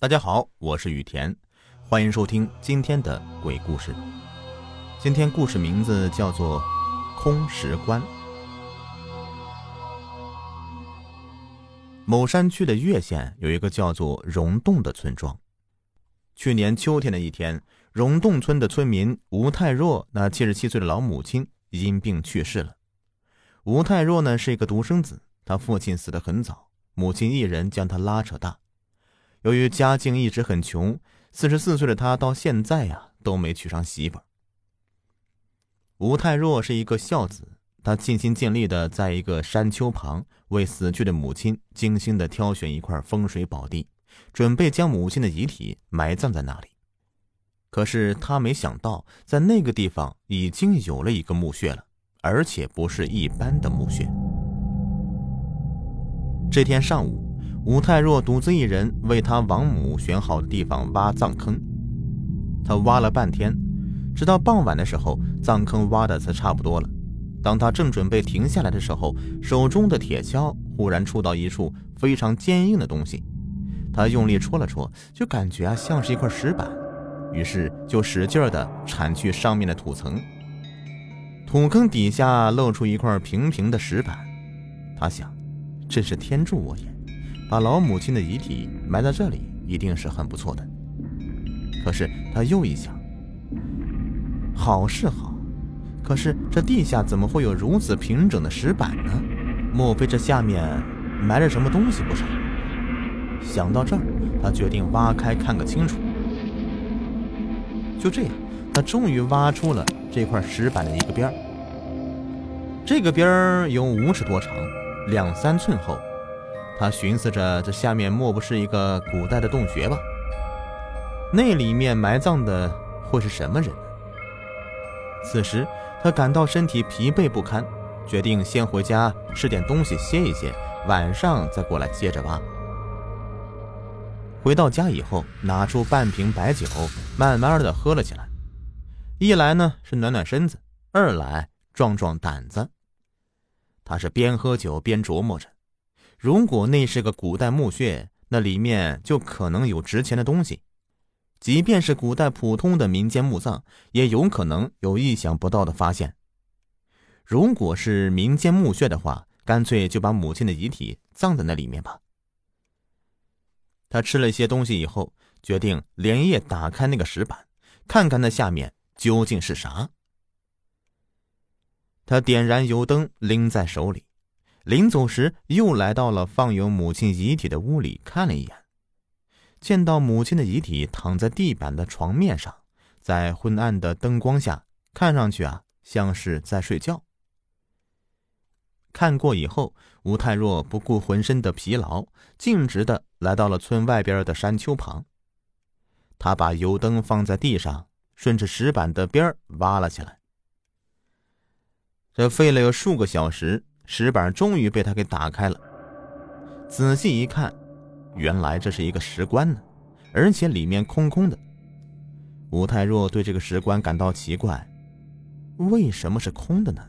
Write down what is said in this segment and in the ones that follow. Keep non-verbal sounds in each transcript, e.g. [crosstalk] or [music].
大家好，我是雨田，欢迎收听今天的鬼故事。今天故事名字叫做《空石棺》。某山区的岳县有一个叫做溶洞的村庄。去年秋天的一天，溶洞村的村民吴太若那七十七岁的老母亲因病去世了。吴太若呢是一个独生子，他父亲死得很早，母亲一人将他拉扯大。由于家境一直很穷，四十四岁的他到现在呀都没娶上媳妇。吴太若是一个孝子，他尽心尽力的在一个山丘旁为死去的母亲精心的挑选一块风水宝地，准备将母亲的遗体埋葬在那里。可是他没想到，在那个地方已经有了一个墓穴了，而且不是一般的墓穴。这天上午。吴太若独自一人为他王母选好的地方挖葬坑，他挖了半天，直到傍晚的时候，葬坑挖的才差不多了。当他正准备停下来的时候，手中的铁锹忽然触到一处非常坚硬的东西，他用力戳了戳，就感觉啊像是一块石板，于是就使劲儿的铲去上面的土层。土坑底下露出一块平平的石板，他想，真是天助我也。把老母亲的遗体埋在这里，一定是很不错的。可是他又一想，好是好，可是这地下怎么会有如此平整的石板呢？莫非这下面埋着什么东西不成？想到这儿，他决定挖开看个清楚。就这样，他终于挖出了这块石板的一个边儿。这个边儿有五尺多长，两三寸厚。他寻思着，这下面莫不是一个古代的洞穴吧？那里面埋葬的会是什么人呢？此时他感到身体疲惫不堪，决定先回家吃点东西歇一歇，晚上再过来接着挖。回到家以后，拿出半瓶白酒，慢慢的喝了起来。一来呢是暖暖身子，二来壮壮胆子。他是边喝酒边琢磨着。如果那是个古代墓穴，那里面就可能有值钱的东西；即便是古代普通的民间墓葬，也有可能有意想不到的发现。如果是民间墓穴的话，干脆就把母亲的遗体葬在那里面吧。他吃了些东西以后，决定连夜打开那个石板，看看那下面究竟是啥。他点燃油灯，拎在手里。临走时，又来到了放有母亲遗体的屋里，看了一眼，见到母亲的遗体躺在地板的床面上，在昏暗的灯光下，看上去啊，像是在睡觉。看过以后，吴太若不顾浑身的疲劳，径直的来到了村外边的山丘旁。他把油灯放在地上，顺着石板的边儿挖了起来。这费了有数个小时。石板终于被他给打开了。仔细一看，原来这是一个石棺呢，而且里面空空的。吴太若对这个石棺感到奇怪，为什么是空的呢？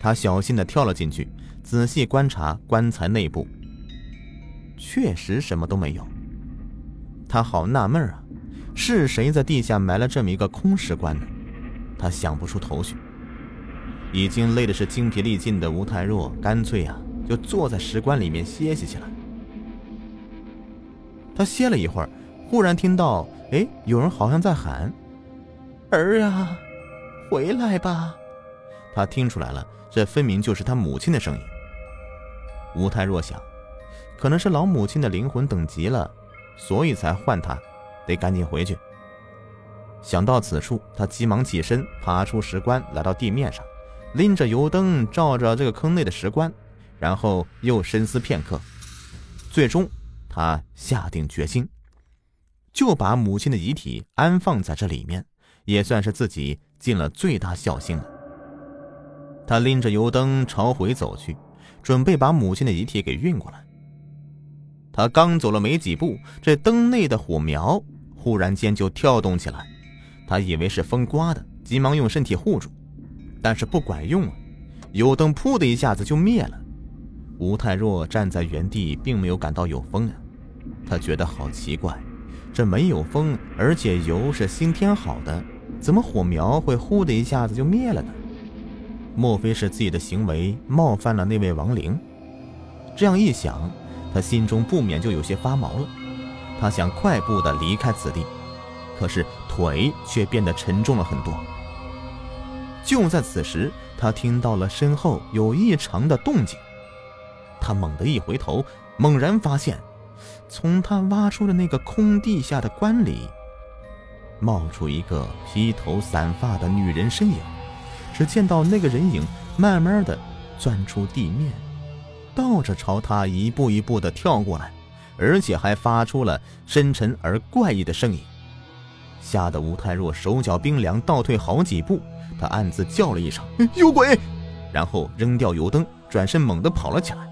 他小心的跳了进去，仔细观察棺材内部，确实什么都没有。他好纳闷啊，是谁在地下埋了这么一个空石棺呢？他想不出头绪。已经累的是精疲力尽的吴太若，干脆啊就坐在石棺里面歇息起来。他歇了一会儿，忽然听到，哎，有人好像在喊：“儿啊，回来吧！”他听出来了，这分明就是他母亲的声音。吴太若想，可能是老母亲的灵魂等急了，所以才唤他，得赶紧回去。想到此处，他急忙起身，爬出石棺，来到地面上。拎着油灯照着这个坑内的石棺，然后又深思片刻，最终他下定决心，就把母亲的遗体安放在这里面，也算是自己尽了最大孝心了。他拎着油灯朝回走去，准备把母亲的遗体给运过来。他刚走了没几步，这灯内的火苗忽然间就跳动起来，他以为是风刮的，急忙用身体护住。但是不管用啊！油灯噗的一下子就灭了。吴太若站在原地，并没有感到有风啊。他觉得好奇怪，这没有风，而且油是新添好的，怎么火苗会呼的一下子就灭了呢？莫非是自己的行为冒犯了那位亡灵？这样一想，他心中不免就有些发毛了。他想快步的离开此地，可是腿却变得沉重了很多。就在此时，他听到了身后有异常的动静。他猛地一回头，猛然发现，从他挖出的那个空地下的棺里，冒出一个披头散发的女人身影。只见到那个人影慢慢的钻出地面，倒着朝他一步一步的跳过来。而且还发出了深沉而怪异的声音，吓得吴太若手脚冰凉，倒退好几步。他暗自叫了一声“有鬼”，然后扔掉油灯，转身猛地跑了起来。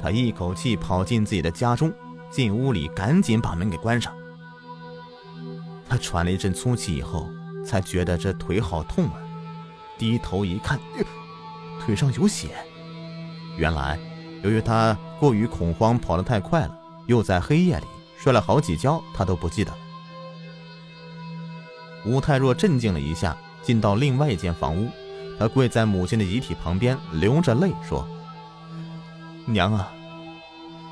他一口气跑进自己的家中，进屋里赶紧把门给关上。他喘了一阵粗气以后，才觉得这腿好痛啊！低头一看，腿上有血。原来，由于他过于恐慌，跑得太快了。又在黑夜里摔了好几跤，他都不记得了。吴太若镇静了一下，进到另外一间房屋，他跪在母亲的遗体旁边，流着泪说：“娘啊，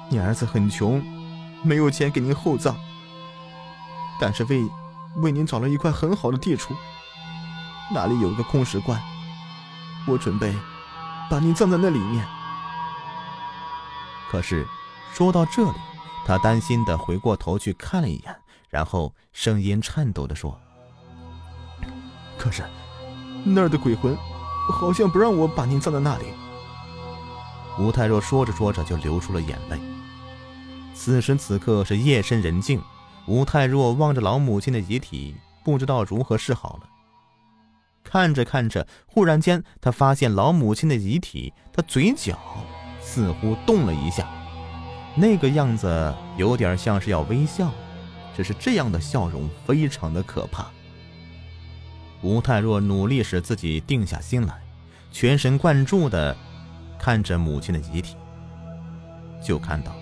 你儿子很穷，没有钱给您厚葬，但是为为您找了一块很好的地处，那里有一个空石棺，我准备把您葬在那里面。可是说到这里。”他担心的回过头去看了一眼，然后声音颤抖的说：“可是，那儿的鬼魂，好像不让我把您葬在那里。”吴太若说着说着就流出了眼泪。此时此刻是夜深人静，吴太若望着老母亲的遗体，不知道如何是好了。看着看着，忽然间他发现老母亲的遗体，他嘴角似乎动了一下。那个样子有点像是要微笑，只是这样的笑容非常的可怕。吴太若努力使自己定下心来，全神贯注的看着母亲的遗体，就看到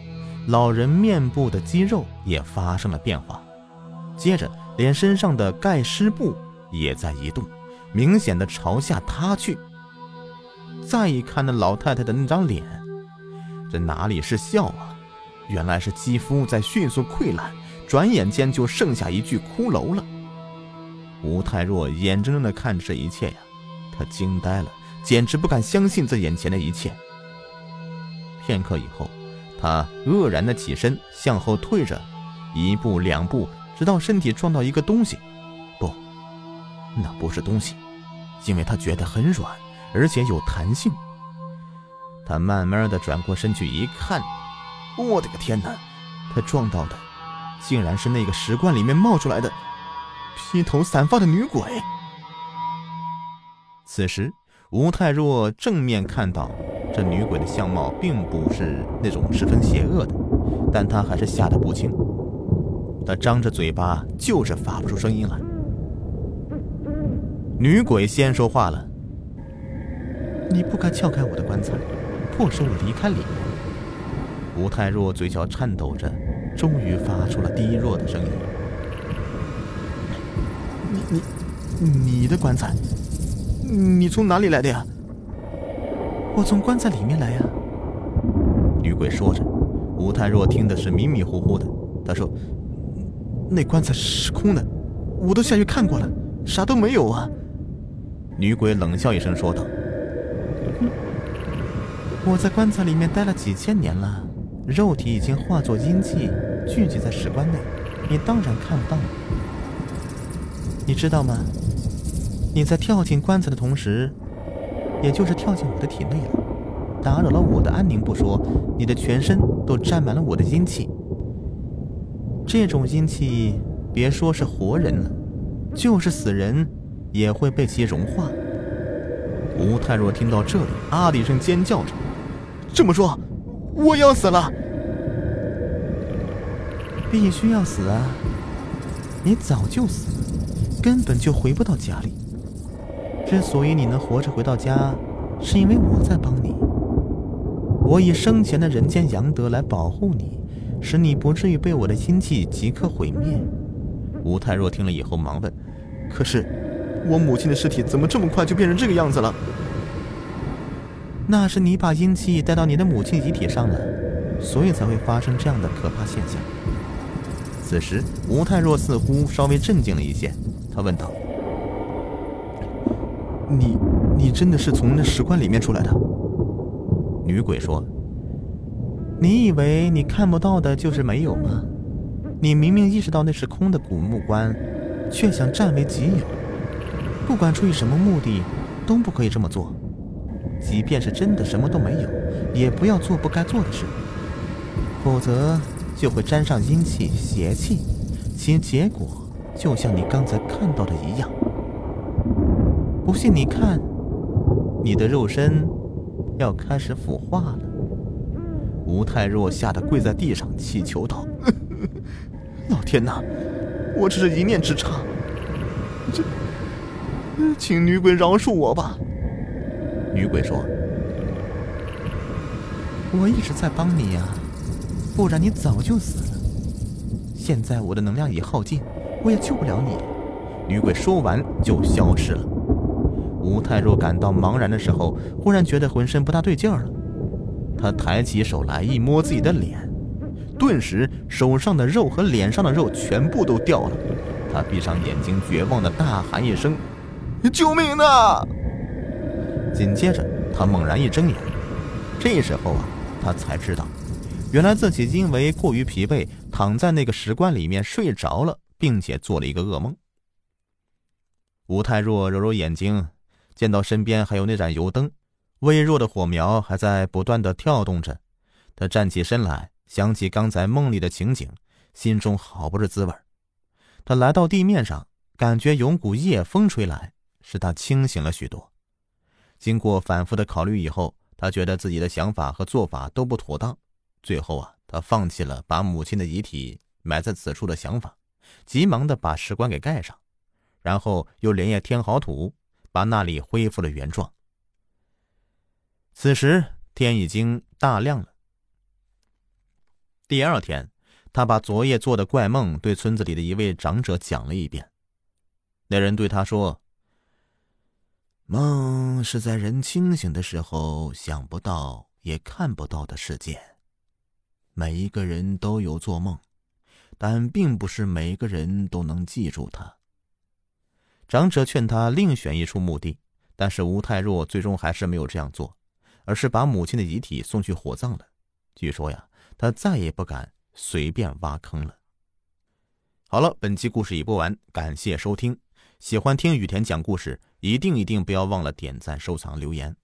老人面部的肌肉也发生了变化，接着连身上的盖尸布也在移动，明显的朝下塌去。再一看那老太太的那张脸，这哪里是笑啊？原来是肌肤在迅速溃烂，转眼间就剩下一具骷髅了。吴太若眼睁睁地看着这一切呀，他惊呆了，简直不敢相信这眼前的一切。片刻以后，他愕然地起身，向后退着，一步两步，直到身体撞到一个东西。不，那不是东西，因为他觉得很软，而且有弹性。他慢慢地转过身去一看。我的个天哪！他撞到的，竟然是那个石棺里面冒出来的披头散发的女鬼。此时，吴太若正面看到这女鬼的相貌，并不是那种十分邪恶的，但他还是吓得不轻。他张着嘴巴，就是发不出声音来。女鬼先说话了：“你不该撬开我的棺材，迫使我离开里面。”吴太若嘴角颤抖着，终于发出了低弱的声音：“你、你、你的棺材，你从哪里来的呀？”“我从棺材里面来呀。”女鬼说着。吴太若听的是迷迷糊糊的。他说：“那棺材是空的，我都下去看过了，啥都没有啊。”女鬼冷笑一声说道：“我在棺材里面待了几千年了。”肉体已经化作阴气，聚集在石棺内，你当然看不到。你知道吗？你在跳进棺材的同时，也就是跳进我的体内了，打扰了我的安宁不说，你的全身都沾满了我的阴气。这种阴气，别说是活人了，就是死人也会被其融化。吴太若听到这里，啊的一声尖叫着，这么说。我要死了，必须要死啊！你早就死了，根本就回不到家里。之所以你能活着回到家，是因为我在帮你。我以生前的人间阳德来保护你，使你不至于被我的阴气即刻毁灭。吴太若听了以后忙问：“可是，我母亲的尸体怎么这么快就变成这个样子了？”那是你把阴气带到你的母亲遗体上了，所以才会发生这样的可怕现象。此时，吴太若似乎稍微镇静了一些，他问道：“你，你真的是从那石棺里面出来的？”女鬼说：“你以为你看不到的就是没有吗？你明明意识到那是空的古墓棺，却想占为己有。不管出于什么目的，都不可以这么做。即便是真的什么都没有，也不要做不该做的事，否则就会沾上阴气、邪气，其结果就像你刚才看到的一样。不信你看，你的肉身。”要开始腐化了，吴太若吓得跪在地上祈求道：“ [laughs] 老天呐，我只是一念之差，这，请女鬼饶恕我吧。”女鬼说：“我一直在帮你呀，不然你早就死了。现在我的能量已耗尽，我也救不了你。”女鬼说完就消失了。吴太若感到茫然的时候，忽然觉得浑身不大对劲儿了。他抬起手来一摸自己的脸，顿时手上的肉和脸上的肉全部都掉了。他闭上眼睛，绝望的大喊一声：“救命啊！”紧接着，他猛然一睁眼，这时候啊，他才知道，原来自己因为过于疲惫，躺在那个石棺里面睡着了，并且做了一个噩梦。吴太若揉揉眼睛。见到身边还有那盏油灯，微弱的火苗还在不断的跳动着。他站起身来，想起刚才梦里的情景，心中好不是滋味他来到地面上，感觉有股夜风吹来，使他清醒了许多。经过反复的考虑以后，他觉得自己的想法和做法都不妥当。最后啊，他放弃了把母亲的遗体埋在此处的想法，急忙的把石棺给盖上，然后又连夜填好土。把那里恢复了原状。此时天已经大亮了。第二天，他把昨夜做的怪梦对村子里的一位长者讲了一遍。那人对他说：“梦是在人清醒的时候想不到也看不到的世界。每一个人都有做梦，但并不是每个人都能记住他。”长者劝他另选一处墓地，但是吴太若最终还是没有这样做，而是把母亲的遗体送去火葬了。据说呀，他再也不敢随便挖坑了。好了，本期故事已播完，感谢收听。喜欢听雨田讲故事，一定一定不要忘了点赞、收藏、留言。